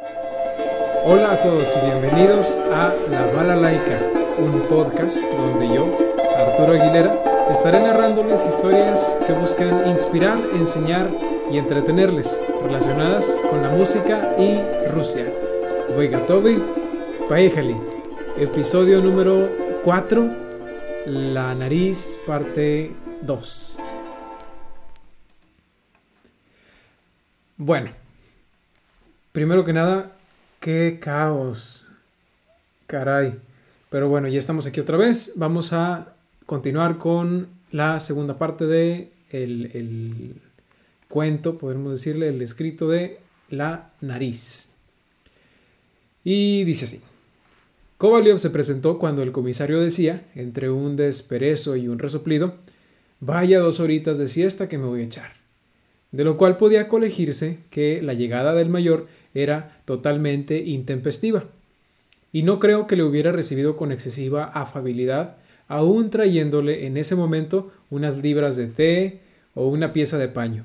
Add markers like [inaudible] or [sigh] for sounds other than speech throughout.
Hola a todos y bienvenidos a La Bala Laica, un podcast donde yo, Arturo Aguilera, estaré narrándoles historias que buscan inspirar, enseñar y entretenerles relacionadas con la música y Rusia. Voy Gatovi, Paejali, episodio número 4, La nariz, parte 2. Bueno, primero que nada, qué caos. Caray. Pero bueno, ya estamos aquí otra vez. Vamos a continuar con la segunda parte de el, el cuento, podemos decirle, el escrito de la nariz. Y dice así. Kovalyov se presentó cuando el comisario decía, entre un desperezo y un resoplido, vaya dos horitas de siesta que me voy a echar de lo cual podía colegirse que la llegada del mayor era totalmente intempestiva. Y no creo que le hubiera recibido con excesiva afabilidad, aún trayéndole en ese momento unas libras de té o una pieza de paño.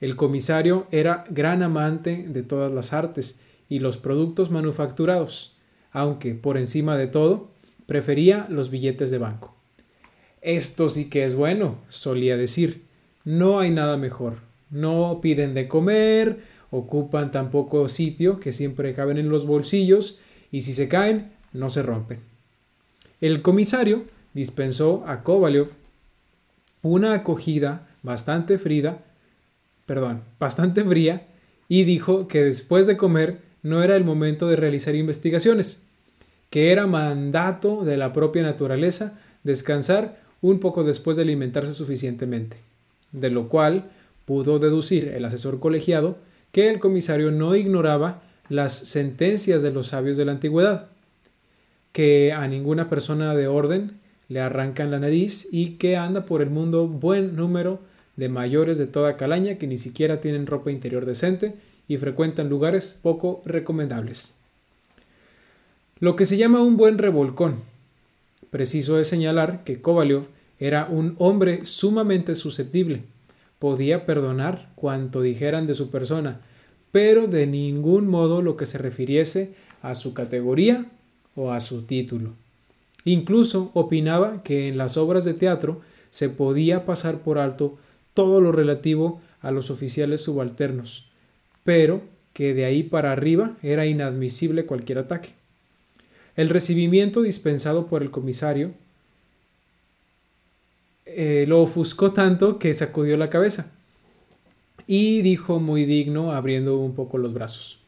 El comisario era gran amante de todas las artes y los productos manufacturados, aunque, por encima de todo, prefería los billetes de banco. Esto sí que es bueno, solía decir. No hay nada mejor no piden de comer, ocupan tan poco sitio que siempre caben en los bolsillos y si se caen no se rompen. El comisario dispensó a Kovalyov una acogida bastante fría, perdón, bastante fría y dijo que después de comer no era el momento de realizar investigaciones, que era mandato de la propia naturaleza descansar un poco después de alimentarse suficientemente, de lo cual pudo deducir el asesor colegiado que el comisario no ignoraba las sentencias de los sabios de la antigüedad, que a ninguna persona de orden le arrancan la nariz y que anda por el mundo buen número de mayores de toda calaña que ni siquiera tienen ropa interior decente y frecuentan lugares poco recomendables. Lo que se llama un buen revolcón. Preciso es señalar que Kovalyov era un hombre sumamente susceptible, podía perdonar cuanto dijeran de su persona, pero de ningún modo lo que se refiriese a su categoría o a su título. Incluso opinaba que en las obras de teatro se podía pasar por alto todo lo relativo a los oficiales subalternos, pero que de ahí para arriba era inadmisible cualquier ataque. El recibimiento dispensado por el comisario eh, lo ofuscó tanto que sacudió la cabeza y dijo muy digno, abriendo un poco los brazos.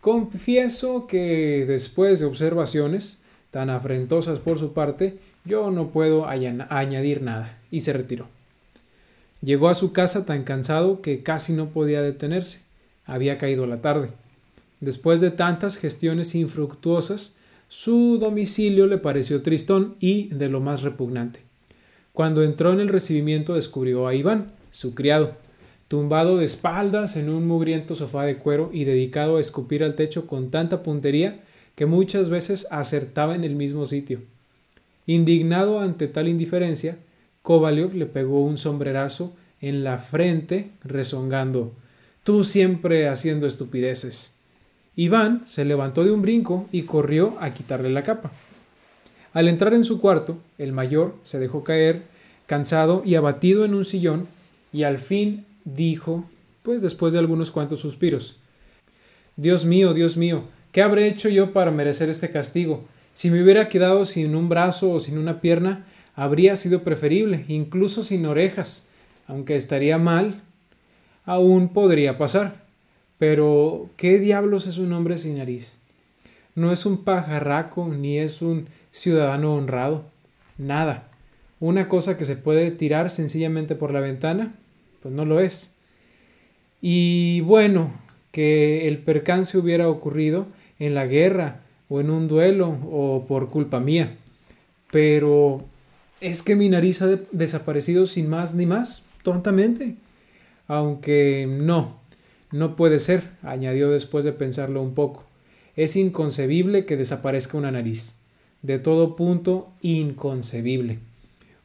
Confieso que después de observaciones tan afrentosas por su parte, yo no puedo añadir nada, y se retiró. Llegó a su casa tan cansado que casi no podía detenerse. Había caído la tarde. Después de tantas gestiones infructuosas, su domicilio le pareció tristón y de lo más repugnante. Cuando entró en el recibimiento descubrió a Iván, su criado, tumbado de espaldas en un mugriento sofá de cuero y dedicado a escupir al techo con tanta puntería que muchas veces acertaba en el mismo sitio. Indignado ante tal indiferencia, Kovalyov le pegó un sombrerazo en la frente, rezongando Tú siempre haciendo estupideces. Iván se levantó de un brinco y corrió a quitarle la capa. Al entrar en su cuarto, el mayor se dejó caer, cansado y abatido en un sillón, y al fin dijo, pues después de algunos cuantos suspiros, Dios mío, Dios mío, ¿qué habré hecho yo para merecer este castigo? Si me hubiera quedado sin un brazo o sin una pierna, habría sido preferible, incluso sin orejas, aunque estaría mal, aún podría pasar. Pero, ¿qué diablos es un hombre sin nariz? No es un pajarraco, ni es un ciudadano honrado. Nada. Una cosa que se puede tirar sencillamente por la ventana, pues no lo es. Y bueno, que el percance hubiera ocurrido en la guerra o en un duelo o por culpa mía. Pero es que mi nariz ha desaparecido sin más ni más, tontamente. Aunque no, no puede ser, añadió después de pensarlo un poco. Es inconcebible que desaparezca una nariz. De todo punto, inconcebible.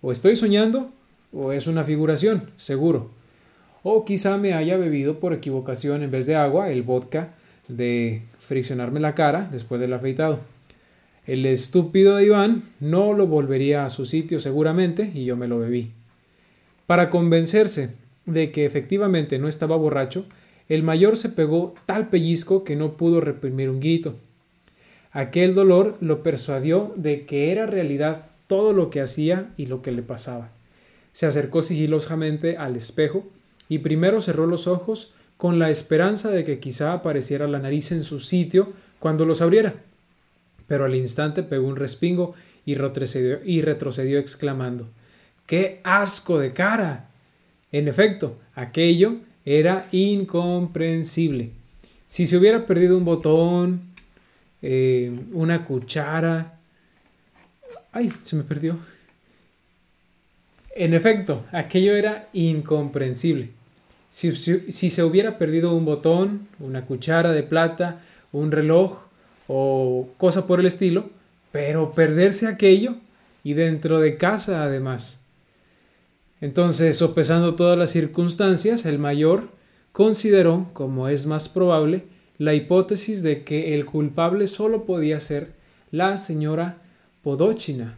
O estoy soñando, o es una figuración, seguro. O quizá me haya bebido por equivocación en vez de agua el vodka de friccionarme la cara después del afeitado. El estúpido de Iván no lo volvería a su sitio seguramente y yo me lo bebí. Para convencerse de que efectivamente no estaba borracho, el mayor se pegó tal pellizco que no pudo reprimir un grito. Aquel dolor lo persuadió de que era realidad todo lo que hacía y lo que le pasaba. Se acercó sigilosamente al espejo y primero cerró los ojos con la esperanza de que quizá apareciera la nariz en su sitio cuando los abriera. Pero al instante pegó un respingo y retrocedió, y retrocedió exclamando ¡Qué asco de cara! En efecto, aquello era incomprensible. Si se hubiera perdido un botón, eh, una cuchara... ¡Ay! Se me perdió. En efecto, aquello era incomprensible. Si, se hubiera perdido un botón, una cuchara de plata, un reloj o cosa por el estilo, pero perderse aquello y dentro de casa además. Entonces, sopesando todas las circunstancias, el mayor consideró, como es más probable, la hipótesis de que el culpable solo podía ser la señora Podochina,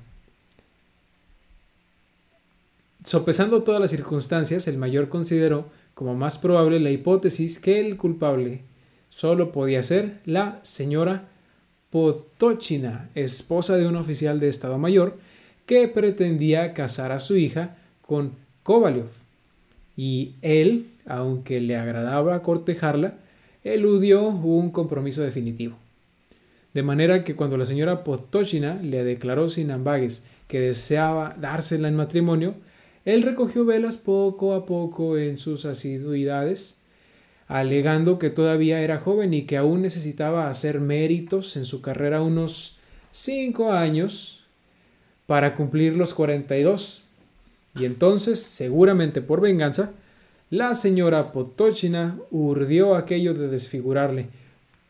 Sopesando todas las circunstancias, el mayor consideró como más probable la hipótesis que el culpable solo podía ser la señora Potochina, esposa de un oficial de Estado Mayor, que pretendía casar a su hija con Kovalyov. Y él, aunque le agradaba cortejarla, eludió un compromiso definitivo. De manera que cuando la señora Potochina le declaró sin ambagues que deseaba dársela en matrimonio, él recogió velas poco a poco en sus asiduidades, alegando que todavía era joven y que aún necesitaba hacer méritos en su carrera unos cinco años para cumplir los 42. Y entonces, seguramente por venganza, la señora Potochina urdió aquello de desfigurarle,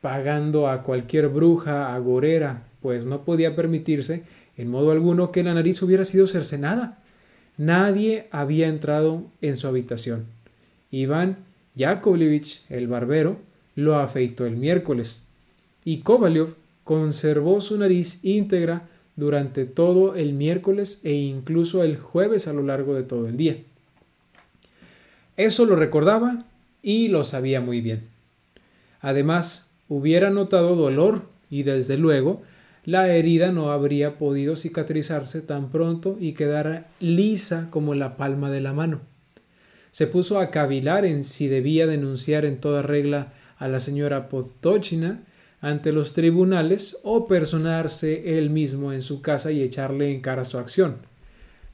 pagando a cualquier bruja agorera, pues no podía permitirse en modo alguno que la nariz hubiera sido cercenada. Nadie había entrado en su habitación. Iván Yakovlevich, el barbero, lo afeitó el miércoles y Kovalyov conservó su nariz íntegra durante todo el miércoles e incluso el jueves a lo largo de todo el día. Eso lo recordaba y lo sabía muy bien. Además, hubiera notado dolor y desde luego la herida no habría podido cicatrizarse tan pronto y quedara lisa como la palma de la mano. Se puso a cavilar en si debía denunciar en toda regla a la señora Podtochina ante los tribunales o personarse él mismo en su casa y echarle en cara su acción.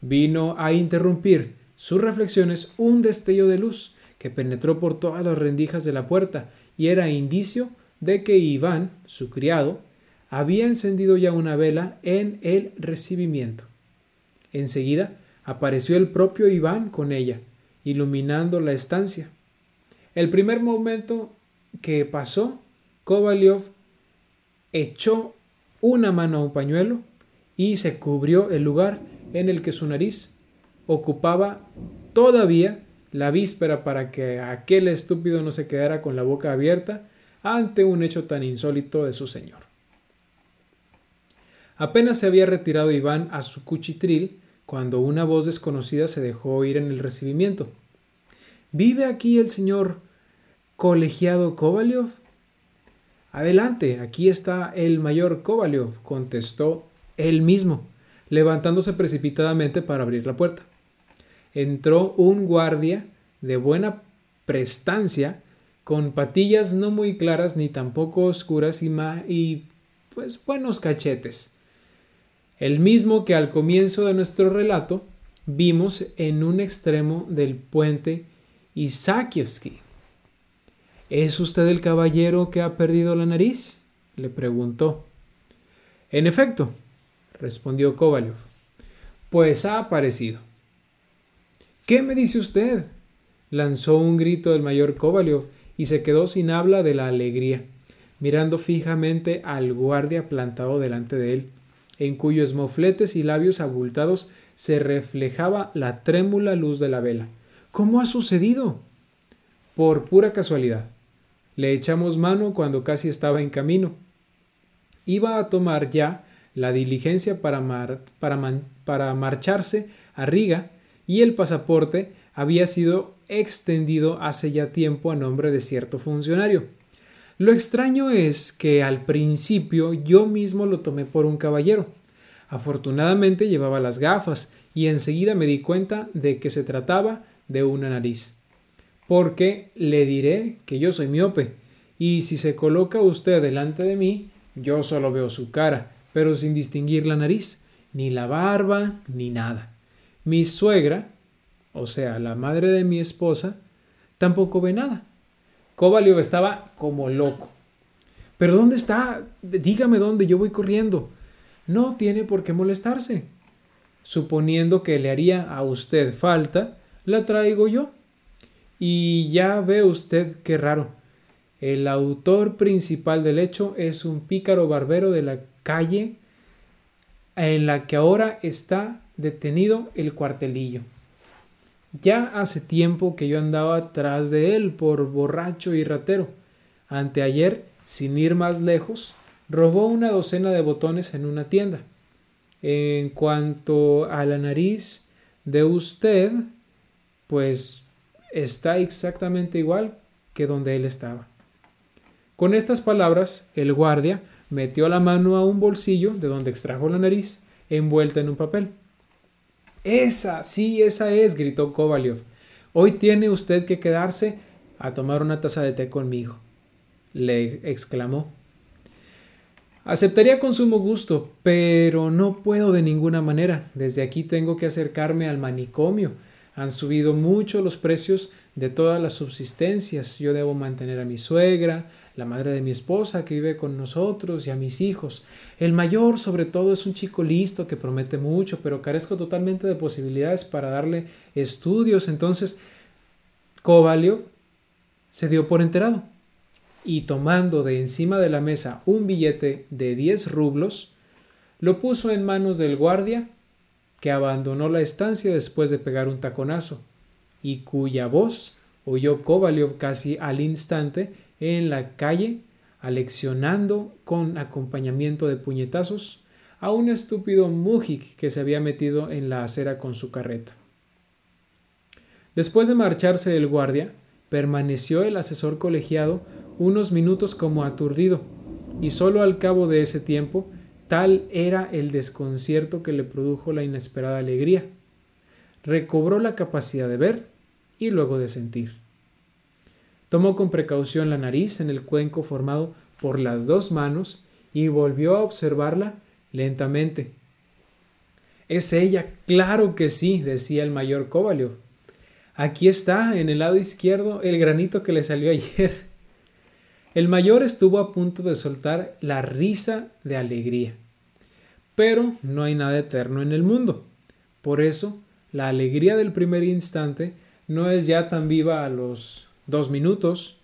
Vino a interrumpir sus reflexiones un destello de luz que penetró por todas las rendijas de la puerta y era indicio de que Iván, su criado, había encendido ya una vela en el recibimiento. Enseguida apareció el propio Iván con ella, iluminando la estancia. El primer momento que pasó, Kovalyov echó una mano a un pañuelo y se cubrió el lugar en el que su nariz ocupaba todavía la víspera para que aquel estúpido no se quedara con la boca abierta ante un hecho tan insólito de su señor. Apenas se había retirado Iván a su cuchitril cuando una voz desconocida se dejó oír en el recibimiento. ¿Vive aquí el señor colegiado Kovalyov? Adelante, aquí está el mayor Kovalyov, contestó él mismo, levantándose precipitadamente para abrir la puerta. Entró un guardia de buena prestancia, con patillas no muy claras ni tampoco oscuras y, y pues buenos cachetes el mismo que al comienzo de nuestro relato vimos en un extremo del puente Isakievsky. ¿Es usted el caballero que ha perdido la nariz? le preguntó. En efecto, respondió Kovalyov, pues ha aparecido. ¿Qué me dice usted? lanzó un grito el mayor Kovalyov y se quedó sin habla de la alegría, mirando fijamente al guardia plantado delante de él en cuyos mofletes y labios abultados se reflejaba la trémula luz de la vela. ¿Cómo ha sucedido? Por pura casualidad. Le echamos mano cuando casi estaba en camino. Iba a tomar ya la diligencia para, para, para marcharse a Riga y el pasaporte había sido extendido hace ya tiempo a nombre de cierto funcionario. Lo extraño es que al principio yo mismo lo tomé por un caballero. Afortunadamente llevaba las gafas y enseguida me di cuenta de que se trataba de una nariz. Porque le diré que yo soy miope y si se coloca usted delante de mí, yo solo veo su cara, pero sin distinguir la nariz, ni la barba, ni nada. Mi suegra, o sea, la madre de mi esposa, tampoco ve nada. Kovalyov estaba como loco. ¿Pero dónde está? Dígame dónde, yo voy corriendo. No tiene por qué molestarse. Suponiendo que le haría a usted falta, la traigo yo. Y ya ve usted qué raro. El autor principal del hecho es un pícaro barbero de la calle en la que ahora está detenido el cuartelillo. Ya hace tiempo que yo andaba tras de él por borracho y ratero. Anteayer, sin ir más lejos, robó una docena de botones en una tienda. En cuanto a la nariz de usted, pues está exactamente igual que donde él estaba. Con estas palabras, el guardia metió la mano a un bolsillo de donde extrajo la nariz envuelta en un papel. Esa, sí, esa es, gritó Kovalyov. Hoy tiene usted que quedarse a tomar una taza de té conmigo, le exclamó. Aceptaría con sumo gusto, pero no puedo de ninguna manera. Desde aquí tengo que acercarme al manicomio. Han subido mucho los precios de todas las subsistencias. Yo debo mantener a mi suegra, la madre de mi esposa que vive con nosotros y a mis hijos. El mayor, sobre todo, es un chico listo que promete mucho, pero carezco totalmente de posibilidades para darle estudios. Entonces, Covalio se dio por enterado y tomando de encima de la mesa un billete de 10 rublos, lo puso en manos del guardia, que abandonó la estancia después de pegar un taconazo, y cuya voz oyó Kovalyov casi al instante en la calle, aleccionando con acompañamiento de puñetazos a un estúpido mujik que se había metido en la acera con su carreta. Después de marcharse el guardia, permaneció el asesor colegiado unos minutos como aturdido, y sólo al cabo de ese tiempo tal era el desconcierto que le produjo la inesperada alegría. Recobró la capacidad de ver y luego de sentir. Tomó con precaución la nariz en el cuenco formado por las dos manos y volvió a observarla lentamente. Es ella, claro que sí, decía el mayor Kovalyov. Aquí está, en el lado izquierdo, el granito que le salió [laughs] ayer. El mayor estuvo a punto de soltar la risa de alegría. Pero no hay nada eterno en el mundo. Por eso, la alegría del primer instante no es ya tan viva a los dos minutos,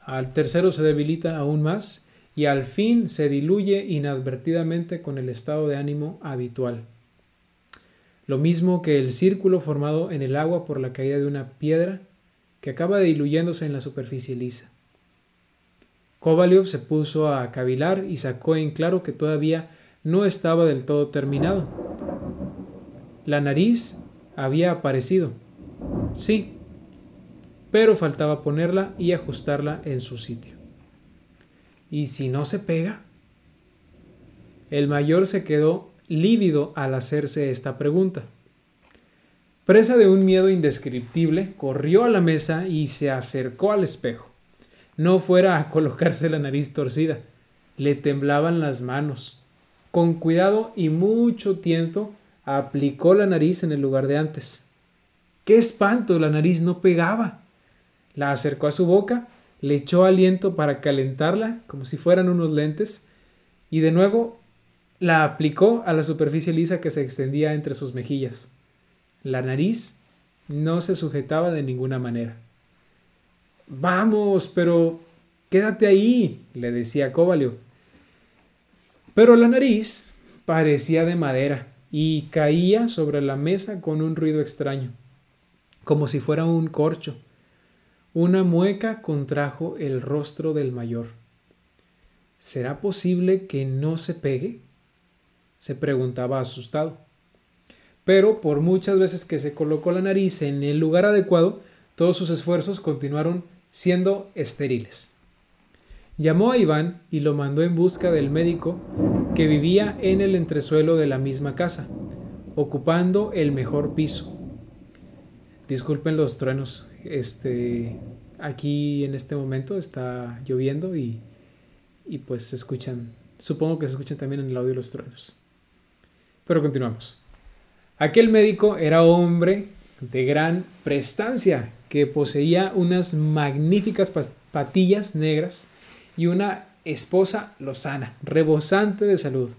al tercero se debilita aún más y al fin se diluye inadvertidamente con el estado de ánimo habitual. Lo mismo que el círculo formado en el agua por la caída de una piedra que acaba diluyéndose en la superficie lisa. Kovalyov se puso a cavilar y sacó en claro que todavía no estaba del todo terminado. La nariz había aparecido. Sí, pero faltaba ponerla y ajustarla en su sitio. ¿Y si no se pega? El mayor se quedó lívido al hacerse esta pregunta. Presa de un miedo indescriptible, corrió a la mesa y se acercó al espejo. No fuera a [laughs] colocarse la nariz torcida. Le temblaban las manos. Con cuidado y mucho tiento aplicó la nariz en el lugar de antes. ¡Qué espanto! La nariz no pegaba. La acercó a su boca, le echó aliento para calentarla, como si fueran unos lentes, y de nuevo la aplicó a la superficie lisa que se extendía entre sus mejillas. La nariz no se sujetaba de ninguna manera. Vamos, pero quédate ahí, le decía Kovalio. Pero la nariz parecía de madera y caía sobre la mesa con un ruido extraño, como si fuera un corcho. Una mueca contrajo el rostro del mayor. ¿Será posible que no se pegue? se preguntaba asustado. Pero por muchas veces que se colocó la nariz en el lugar adecuado, todos sus esfuerzos continuaron siendo estériles. Llamó a Iván y lo mandó en busca del médico que vivía en el entresuelo de la misma casa, ocupando el mejor piso. Disculpen los truenos, este aquí en este momento está lloviendo y, y pues se escuchan, supongo que se escuchan también en el audio los truenos. Pero continuamos. Aquel médico era hombre de gran prestancia, que poseía unas magníficas patillas negras y una esposa lozana, rebosante de salud.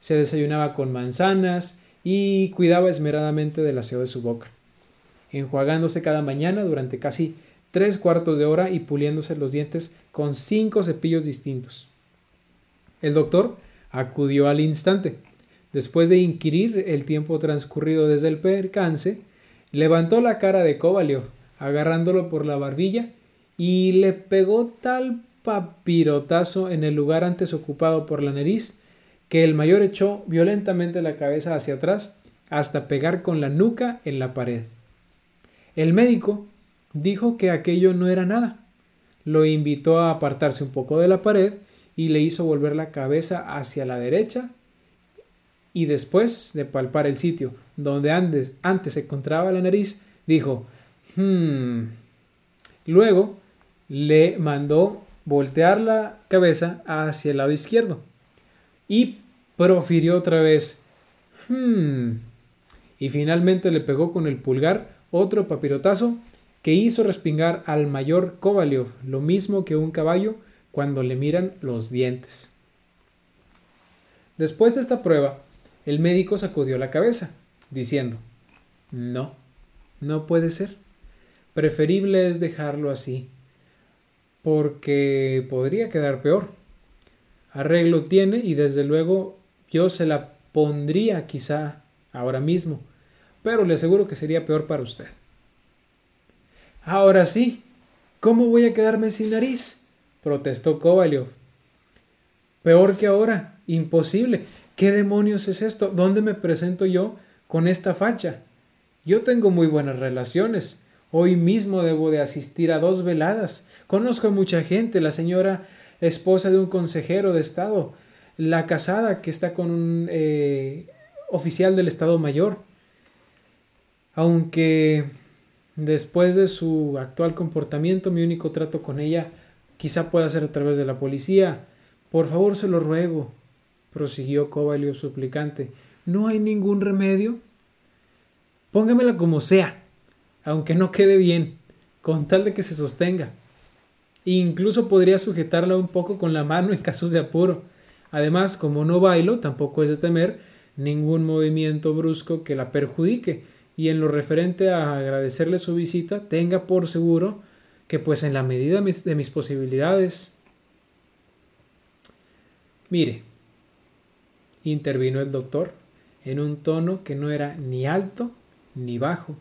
Se desayunaba con manzanas y cuidaba esmeradamente del aseo de su boca, enjuagándose cada mañana durante casi tres cuartos de hora y puliéndose los dientes con cinco cepillos distintos. El doctor acudió al instante. Después de inquirir el tiempo transcurrido desde el percance, levantó la cara de Kovalyov, agarrándolo por la barbilla, y le pegó tal papirotazo en el lugar antes ocupado por la nariz que el mayor echó violentamente la cabeza hacia atrás hasta pegar con la nuca en la pared. El médico dijo que aquello no era nada. Lo invitó a apartarse un poco de la pared y le hizo volver la cabeza hacia la derecha y después de palpar el sitio donde antes, antes se encontraba la nariz, dijo, hmm. Luego le mandó voltear la cabeza hacia el lado izquierdo y profirió otra vez, hmm. Y finalmente le pegó con el pulgar otro papirotazo que hizo respingar al mayor Kovalyov lo mismo que un caballo cuando le miran los dientes. Después de esta prueba, el médico sacudió la cabeza, diciendo, No, no puede ser. Preferible es dejarlo así, porque podría quedar peor. Arreglo tiene y desde luego yo se la pondría quizá ahora mismo, pero le aseguro que sería peor para usted. Ahora sí, ¿cómo voy a quedarme sin nariz? protestó Kovalyov. Peor que ahora, imposible. ¿Qué demonios es esto? ¿Dónde me presento yo con esta facha? Yo tengo muy buenas relaciones. Hoy mismo debo de asistir a dos veladas. Conozco a mucha gente, la señora esposa de un consejero de Estado, la casada que está con un eh, oficial del Estado Mayor. Aunque después de su actual comportamiento, mi único trato con ella quizá pueda ser a través de la policía. Por favor, se lo ruego, prosiguió Kovalio suplicante. ¿No hay ningún remedio? Póngamela como sea, aunque no quede bien, con tal de que se sostenga. Incluso podría sujetarla un poco con la mano en casos de apuro. Además, como no bailo, tampoco es de temer ningún movimiento brusco que la perjudique, y en lo referente a agradecerle su visita, tenga por seguro que pues en la medida de mis posibilidades... Mire, intervino el doctor en un tono que no era ni alto ni bajo,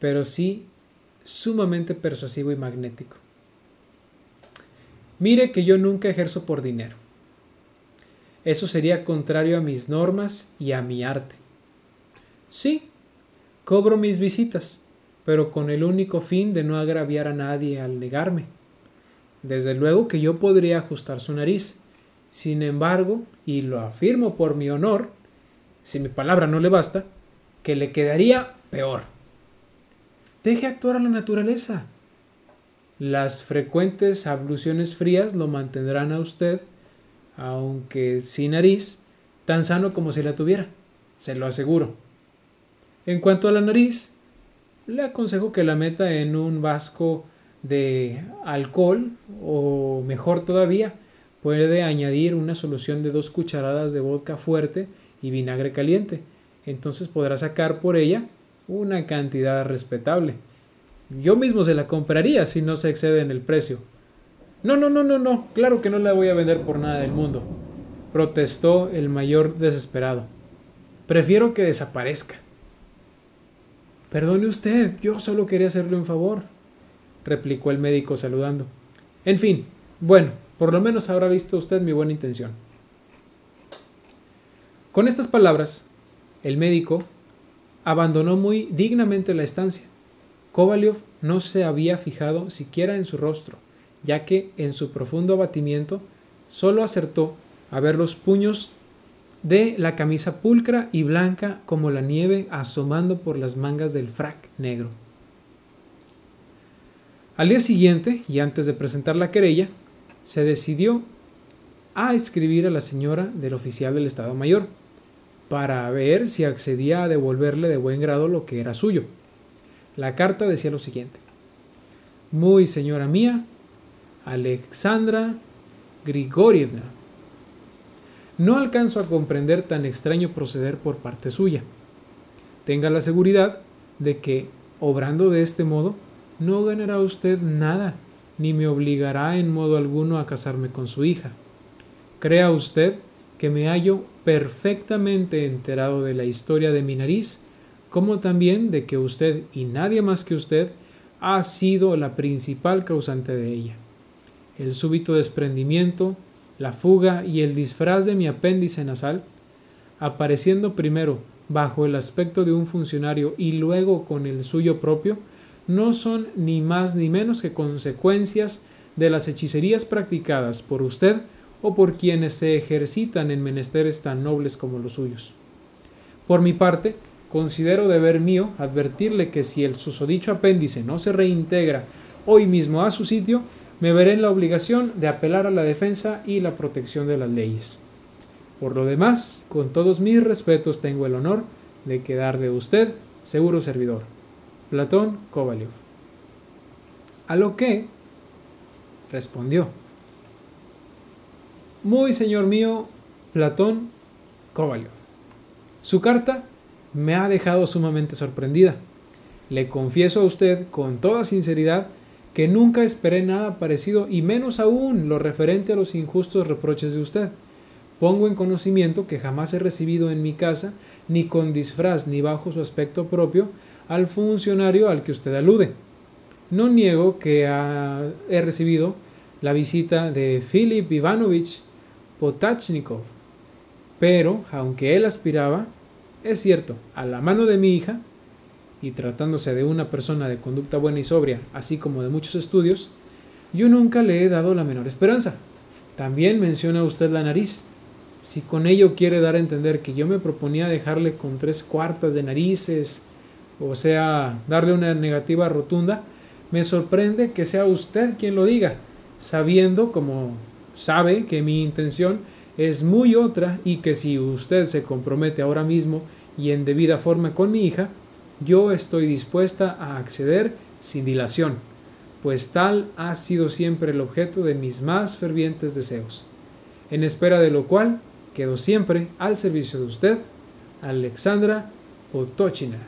pero sí sumamente persuasivo y magnético. Mire que yo nunca ejerzo por dinero. Eso sería contrario a mis normas y a mi arte. Sí, cobro mis visitas, pero con el único fin de no agraviar a nadie al negarme. Desde luego que yo podría ajustar su nariz. Sin embargo, y lo afirmo por mi honor, si mi palabra no le basta, que le quedaría peor. Deje actuar a la naturaleza. Las frecuentes abluciones frías lo mantendrán a usted, aunque sin nariz, tan sano como si la tuviera, se lo aseguro. En cuanto a la nariz, le aconsejo que la meta en un vasco de alcohol o mejor todavía, puede añadir una solución de dos cucharadas de vodka fuerte y vinagre caliente. Entonces podrá sacar por ella una cantidad respetable. Yo mismo se la compraría si no se excede en el precio. No, no, no, no, no, claro que no la voy a vender por nada del mundo, protestó el mayor desesperado. Prefiero que desaparezca. Perdone usted, yo solo quería hacerle un favor. replicó el médico saludando. En fin, bueno, por lo menos habrá visto usted mi buena intención. Con estas palabras, el médico abandonó muy dignamente la estancia. Kovalyov no se había fijado siquiera en su rostro, ya que en su profundo abatimiento solo acertó a ver los puños de la camisa pulcra y blanca como la nieve asomando por las mangas del frac negro. Al día siguiente, y antes de presentar la querella, se decidió a escribir a la señora del oficial del Estado Mayor para ver si accedía a devolverle de buen grado lo que era suyo. La carta decía lo siguiente. Muy señora mía, Alexandra Grigorievna, no alcanzo a comprender tan extraño proceder por parte suya. Tenga la seguridad de que, obrando de este modo, no ganará usted nada, ni me obligará en modo alguno a casarme con su hija. Crea usted que me hallo perfectamente enterado de la historia de mi nariz, como también de que usted y nadie más que usted ha sido la principal causante de ella. El súbito desprendimiento, la fuga y el disfraz de mi apéndice nasal, apareciendo primero bajo el aspecto de un funcionario y luego con el suyo propio, no son ni más ni menos que consecuencias de las hechicerías practicadas por usted o por quienes se ejercitan en menesteres tan nobles como los suyos. Por mi parte, considero deber mío advertirle que si el susodicho apéndice no se reintegra hoy mismo a su sitio, me veré en la obligación de apelar a la defensa y la protección de las leyes. Por lo demás, con todos mis respetos tengo el honor de quedar de usted seguro servidor. Platón Kovalyov. A lo que respondió. Muy señor mío, Platón Kovalyov. Su carta me ha dejado sumamente sorprendida. Le confieso a usted con toda sinceridad que nunca esperé nada parecido y menos aún lo referente a los injustos reproches de usted. Pongo en conocimiento que jamás he recibido en mi casa, ni con disfraz ni bajo su aspecto propio, al funcionario al que usted alude. No niego que he recibido la visita de Philip Ivanovich Potachnikov, pero aunque él aspiraba, es cierto, a la mano de mi hija, y tratándose de una persona de conducta buena y sobria, así como de muchos estudios, yo nunca le he dado la menor esperanza. También menciona usted la nariz. Si con ello quiere dar a entender que yo me proponía dejarle con tres cuartas de narices, o sea, darle una negativa rotunda, me sorprende que sea usted quien lo diga, sabiendo, como sabe, que mi intención es muy otra y que si usted se compromete ahora mismo y en debida forma con mi hija, yo estoy dispuesta a acceder sin dilación, pues tal ha sido siempre el objeto de mis más fervientes deseos, en espera de lo cual quedo siempre al servicio de usted, Alexandra Potochina.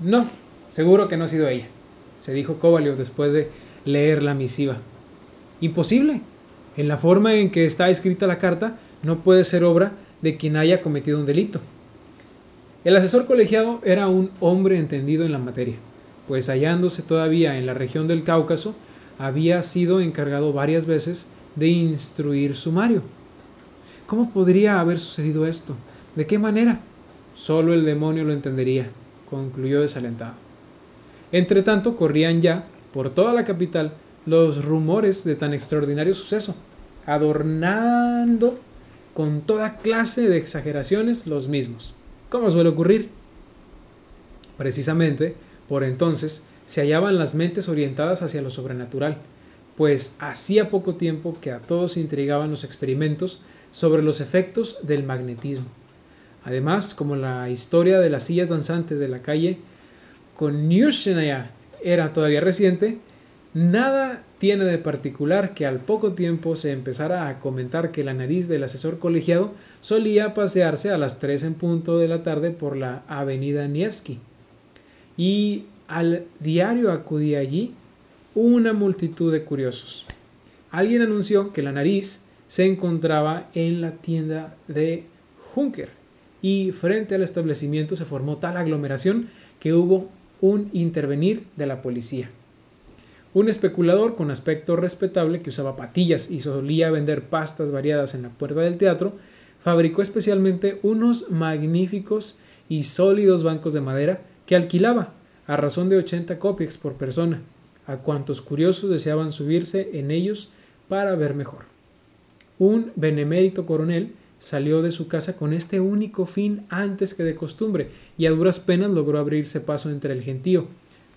No, seguro que no ha sido ella, se dijo Kovalyov después de leer la misiva. Imposible. En la forma en que está escrita la carta, no puede ser obra de quien haya cometido un delito. El asesor colegiado era un hombre entendido en la materia, pues hallándose todavía en la región del Cáucaso, había sido encargado varias veces de instruir sumario. ¿Cómo podría haber sucedido esto? ¿De qué manera? Solo el demonio lo entendería, concluyó desalentado. Entretanto, corrían ya, por toda la capital, los rumores de tan extraordinario suceso, adornando con toda clase de exageraciones los mismos como suele ocurrir. Precisamente, por entonces, se hallaban las mentes orientadas hacia lo sobrenatural, pues hacía poco tiempo que a todos intrigaban los experimentos sobre los efectos del magnetismo. Además, como la historia de las sillas danzantes de la calle con era todavía reciente, nada tiene de particular que al poco tiempo se empezara a comentar que la nariz del asesor colegiado solía pasearse a las 3 en punto de la tarde por la avenida Nievsky. Y al diario acudía allí una multitud de curiosos. Alguien anunció que la nariz se encontraba en la tienda de Junker y frente al establecimiento se formó tal aglomeración que hubo un intervenir de la policía. Un especulador con aspecto respetable que usaba patillas y solía vender pastas variadas en la puerta del teatro, fabricó especialmente unos magníficos y sólidos bancos de madera que alquilaba a razón de 80 copias por persona, a cuantos curiosos deseaban subirse en ellos para ver mejor. Un benemérito coronel salió de su casa con este único fin antes que de costumbre, y a duras penas logró abrirse paso entre el gentío.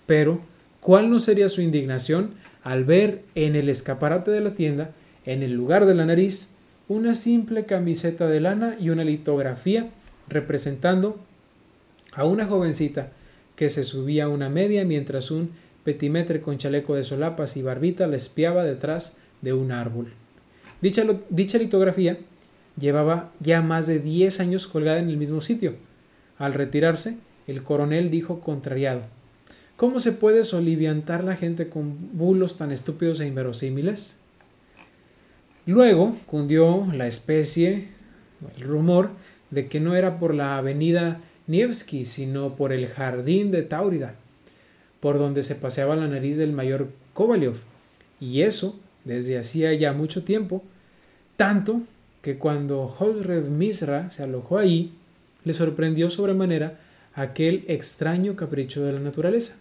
Pero, ¿cuál no sería su indignación al ver en el escaparate de la tienda, en el lugar de la nariz, una simple camiseta de lana y una litografía representando a una jovencita que se subía a una media mientras un petimetre con chaleco de solapas y barbita la espiaba detrás de un árbol. Dicha, dicha litografía llevaba ya más de 10 años colgada en el mismo sitio. Al retirarse, el coronel dijo contrariado, ¿Cómo se puede soliviantar la gente con bulos tan estúpidos e inverosímiles? Luego cundió la especie, el rumor, de que no era por la avenida Nievski, sino por el jardín de Taurida, por donde se paseaba la nariz del mayor Kovalyov, y eso desde hacía ya mucho tiempo, tanto que cuando Hosrev Misra se alojó ahí, le sorprendió sobremanera aquel extraño capricho de la naturaleza.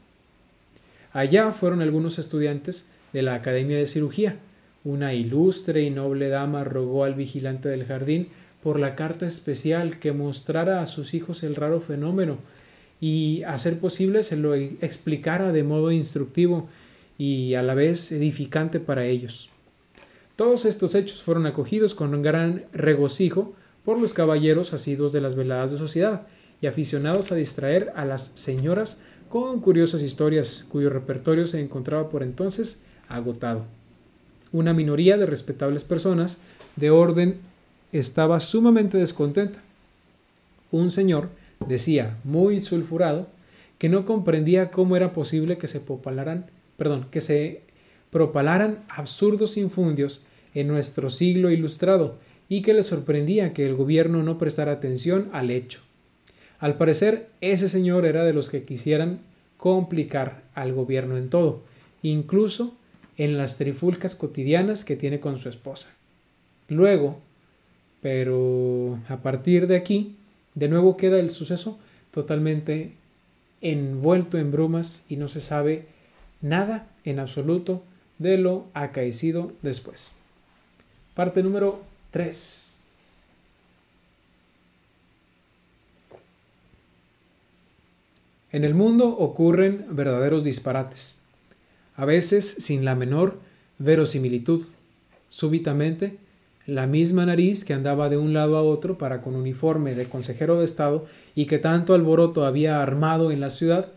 Allá fueron algunos estudiantes de la Academia de Cirugía. Una ilustre y noble dama rogó al vigilante del jardín por la carta especial que mostrara a sus hijos el raro fenómeno y, a ser posible, se lo explicara de modo instructivo y a la vez edificante para ellos. Todos estos hechos fueron acogidos con gran regocijo por los caballeros asiduos de las veladas de sociedad y aficionados a distraer a las señoras con curiosas historias cuyo repertorio se encontraba por entonces agotado. Una minoría de respetables personas de orden estaba sumamente descontenta. Un señor decía, muy sulfurado, que no comprendía cómo era posible que se propalaran, perdón, que se propalaran absurdos infundios en nuestro siglo ilustrado y que le sorprendía que el gobierno no prestara atención al hecho. Al parecer, ese señor era de los que quisieran complicar al gobierno en todo, incluso en las trifulcas cotidianas que tiene con su esposa. Luego, pero a partir de aquí, de nuevo queda el suceso totalmente envuelto en brumas y no se sabe nada en absoluto de lo acaecido después. Parte número 3. En el mundo ocurren verdaderos disparates, a veces sin la menor verosimilitud. Súbitamente, la misma nariz que andaba de un lado a otro para con uniforme de consejero de Estado y que tanto alboroto había armado en la ciudad,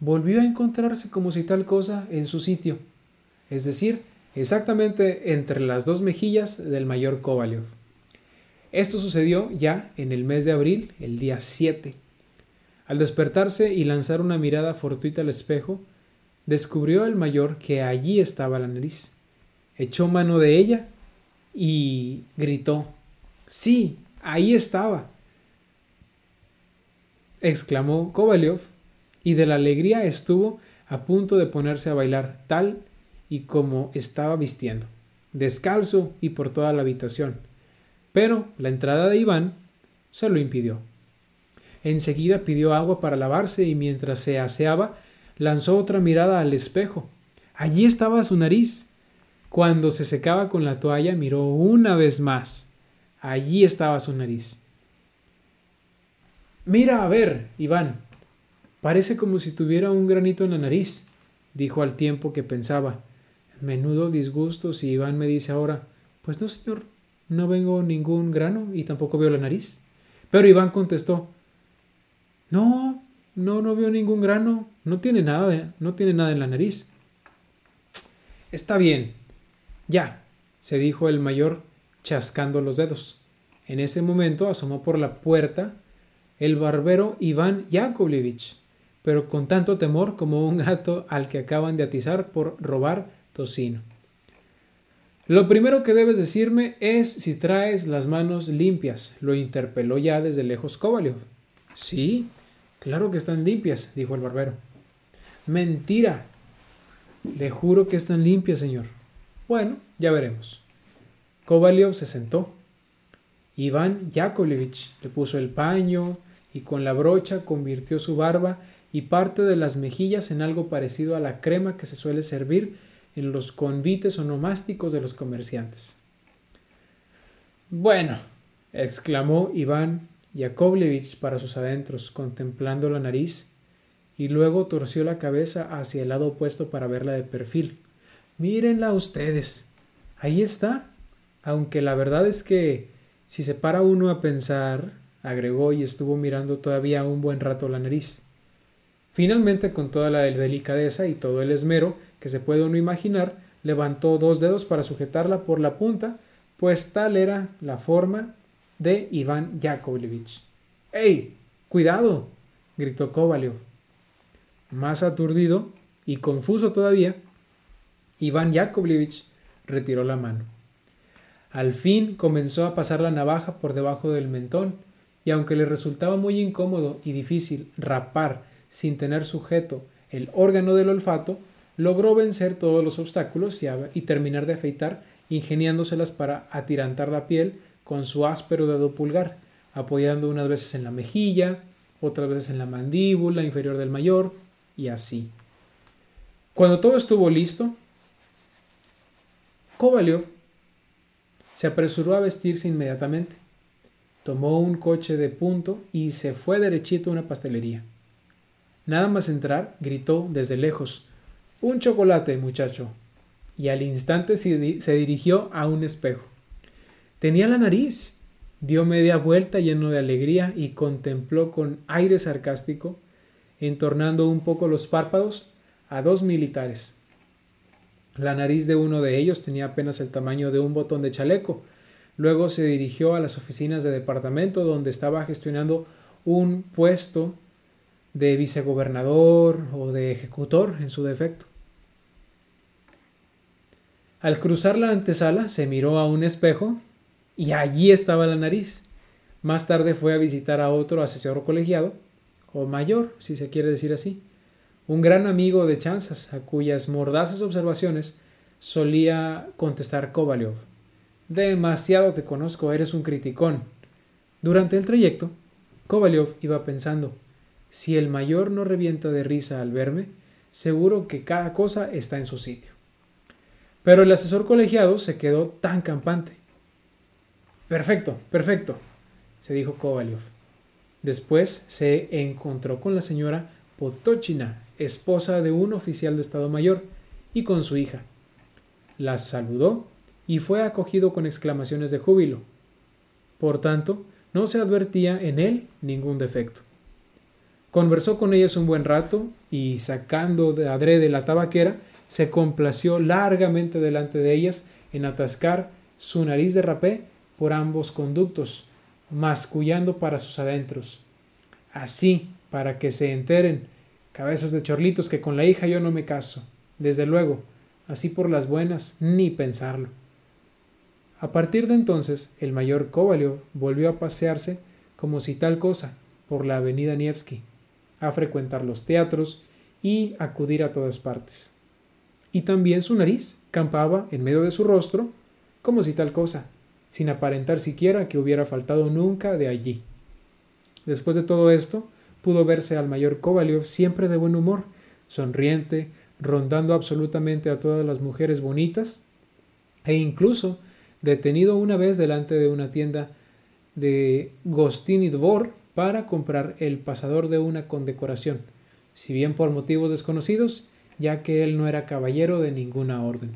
volvió a encontrarse como si tal cosa en su sitio, es decir, exactamente entre las dos mejillas del mayor Kovalyov. Esto sucedió ya en el mes de abril, el día 7. Al despertarse y lanzar una mirada fortuita al espejo, descubrió el mayor que allí estaba la nariz. Echó mano de ella y gritó, Sí, ahí estaba. exclamó Kovalyov, y de la alegría estuvo a punto de ponerse a bailar tal y como estaba vistiendo, descalzo y por toda la habitación. Pero la entrada de Iván se lo impidió. Enseguida pidió agua para lavarse y mientras se aseaba lanzó otra mirada al espejo. Allí estaba su nariz. Cuando se secaba con la toalla miró una vez más. Allí estaba su nariz. Mira, a ver, Iván. Parece como si tuviera un granito en la nariz, dijo al tiempo que pensaba. Menudo disgusto si Iván me dice ahora, pues no, señor, no vengo ningún grano y tampoco veo la nariz. Pero Iván contestó, no, no, no veo ningún grano, no tiene nada, no tiene nada en la nariz. Está bien, ya, se dijo el mayor chascando los dedos. En ese momento asomó por la puerta el barbero Iván Yakovlevich, pero con tanto temor como un gato al que acaban de atizar por robar tocino. Lo primero que debes decirme es si traes las manos limpias, lo interpeló ya desde lejos Kovalyov. Sí, claro que están limpias, dijo el barbero. Mentira. Le juro que están limpias, señor. Bueno, ya veremos. Kovalyov se sentó. Iván Yakovlevich le puso el paño y con la brocha convirtió su barba y parte de las mejillas en algo parecido a la crema que se suele servir en los convites onomásticos de los comerciantes. Bueno, exclamó Iván Yakovlevich para sus adentros, contemplando la nariz, y luego torció la cabeza hacia el lado opuesto para verla de perfil. Mírenla ustedes. Ahí está. Aunque la verdad es que si se para uno a pensar, agregó y estuvo mirando todavía un buen rato la nariz. Finalmente, con toda la delicadeza y todo el esmero que se puede uno imaginar, levantó dos dedos para sujetarla por la punta, pues tal era la forma de Iván Yakovlevich. ¡Ey! ¡Cuidado! gritó Kovalyov. Más aturdido y confuso todavía, Iván Yakovlevich retiró la mano. Al fin comenzó a pasar la navaja por debajo del mentón, y aunque le resultaba muy incómodo y difícil rapar sin tener sujeto el órgano del olfato, logró vencer todos los obstáculos y terminar de afeitar, ingeniándoselas para atirantar la piel con su áspero dedo pulgar, apoyando unas veces en la mejilla, otras veces en la mandíbula inferior del mayor, y así. Cuando todo estuvo listo, Kovalyov se apresuró a vestirse inmediatamente. Tomó un coche de punto y se fue derechito a una pastelería. Nada más entrar, gritó desde lejos Un chocolate, muchacho. Y al instante se dirigió a un espejo. Tenía la nariz. Dio media vuelta lleno de alegría y contempló con aire sarcástico, entornando un poco los párpados, a dos militares. La nariz de uno de ellos tenía apenas el tamaño de un botón de chaleco. Luego se dirigió a las oficinas de departamento donde estaba gestionando un puesto de vicegobernador o de ejecutor en su defecto. Al cruzar la antesala se miró a un espejo y allí estaba la nariz. Más tarde fue a visitar a otro asesor colegiado, o mayor, si se quiere decir así, un gran amigo de Chanzas, a cuyas mordaces observaciones solía contestar Kovalyov. Demasiado te conozco, eres un criticón. Durante el trayecto, Kovalyov iba pensando, si el mayor no revienta de risa al verme, seguro que cada cosa está en su sitio. Pero el asesor colegiado se quedó tan campante. Perfecto, perfecto, se dijo Kovalyov. Después se encontró con la señora Potochina, esposa de un oficial de Estado Mayor, y con su hija. Las saludó y fue acogido con exclamaciones de júbilo. Por tanto, no se advertía en él ningún defecto. Conversó con ellas un buen rato y, sacando de adrede la tabaquera, se complació largamente delante de ellas en atascar su nariz de rapé por ambos conductos, mascullando para sus adentros. Así, para que se enteren, cabezas de chorlitos, que con la hija yo no me caso. Desde luego, así por las buenas, ni pensarlo. A partir de entonces, el mayor Kovalyov volvió a pasearse como si tal cosa por la avenida Nevsky, a frecuentar los teatros y acudir a todas partes. Y también su nariz campaba en medio de su rostro como si tal cosa, sin aparentar siquiera que hubiera faltado nunca de allí. Después de todo esto, pudo verse al mayor Kovalyov siempre de buen humor, sonriente, rondando absolutamente a todas las mujeres bonitas, e incluso detenido una vez delante de una tienda de Gostin y Dvor para comprar el pasador de una condecoración, si bien por motivos desconocidos, ya que él no era caballero de ninguna orden.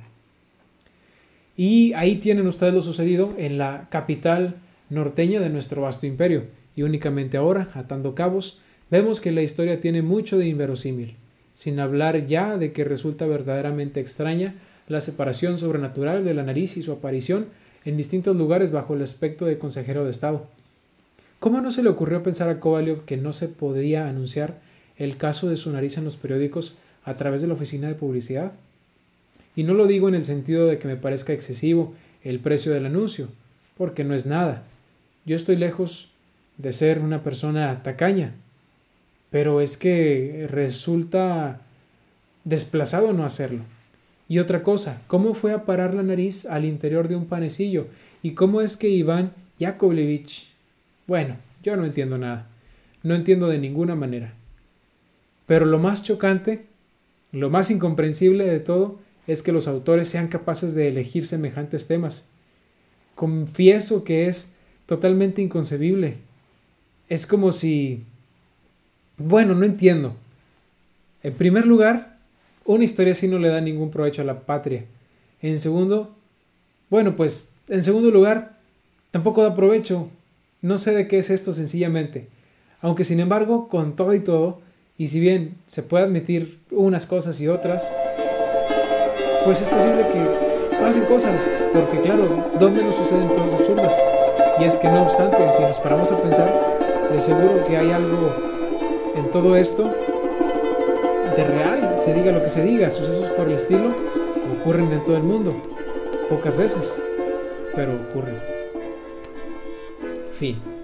Y ahí tienen ustedes lo sucedido en la capital norteña de nuestro vasto imperio. Y únicamente ahora, atando cabos, vemos que la historia tiene mucho de inverosímil, sin hablar ya de que resulta verdaderamente extraña la separación sobrenatural de la nariz y su aparición en distintos lugares bajo el aspecto de consejero de Estado. ¿Cómo no se le ocurrió pensar a Kovalyov que no se podía anunciar el caso de su nariz en los periódicos a través de la oficina de publicidad? Y no lo digo en el sentido de que me parezca excesivo el precio del anuncio, porque no es nada. Yo estoy lejos de ser una persona tacaña, pero es que resulta desplazado no hacerlo. Y otra cosa, ¿cómo fue a parar la nariz al interior de un panecillo? ¿Y cómo es que Iván Yakovlevich? Bueno, yo no entiendo nada. No entiendo de ninguna manera. Pero lo más chocante, lo más incomprensible de todo, es que los autores sean capaces de elegir semejantes temas. Confieso que es totalmente inconcebible. Es como si... Bueno, no entiendo. En primer lugar, una historia así no le da ningún provecho a la patria. En segundo, bueno, pues en segundo lugar, tampoco da provecho. No sé de qué es esto sencillamente. Aunque sin embargo, con todo y todo, y si bien se puede admitir unas cosas y otras, pues es posible que pasen cosas, porque claro, ¿dónde no suceden cosas absurdas? Y es que no obstante, si nos paramos a pensar, de seguro que hay algo en todo esto de real, se diga lo que se diga, sucesos por el estilo ocurren en todo el mundo, pocas veces, pero ocurren. Fin.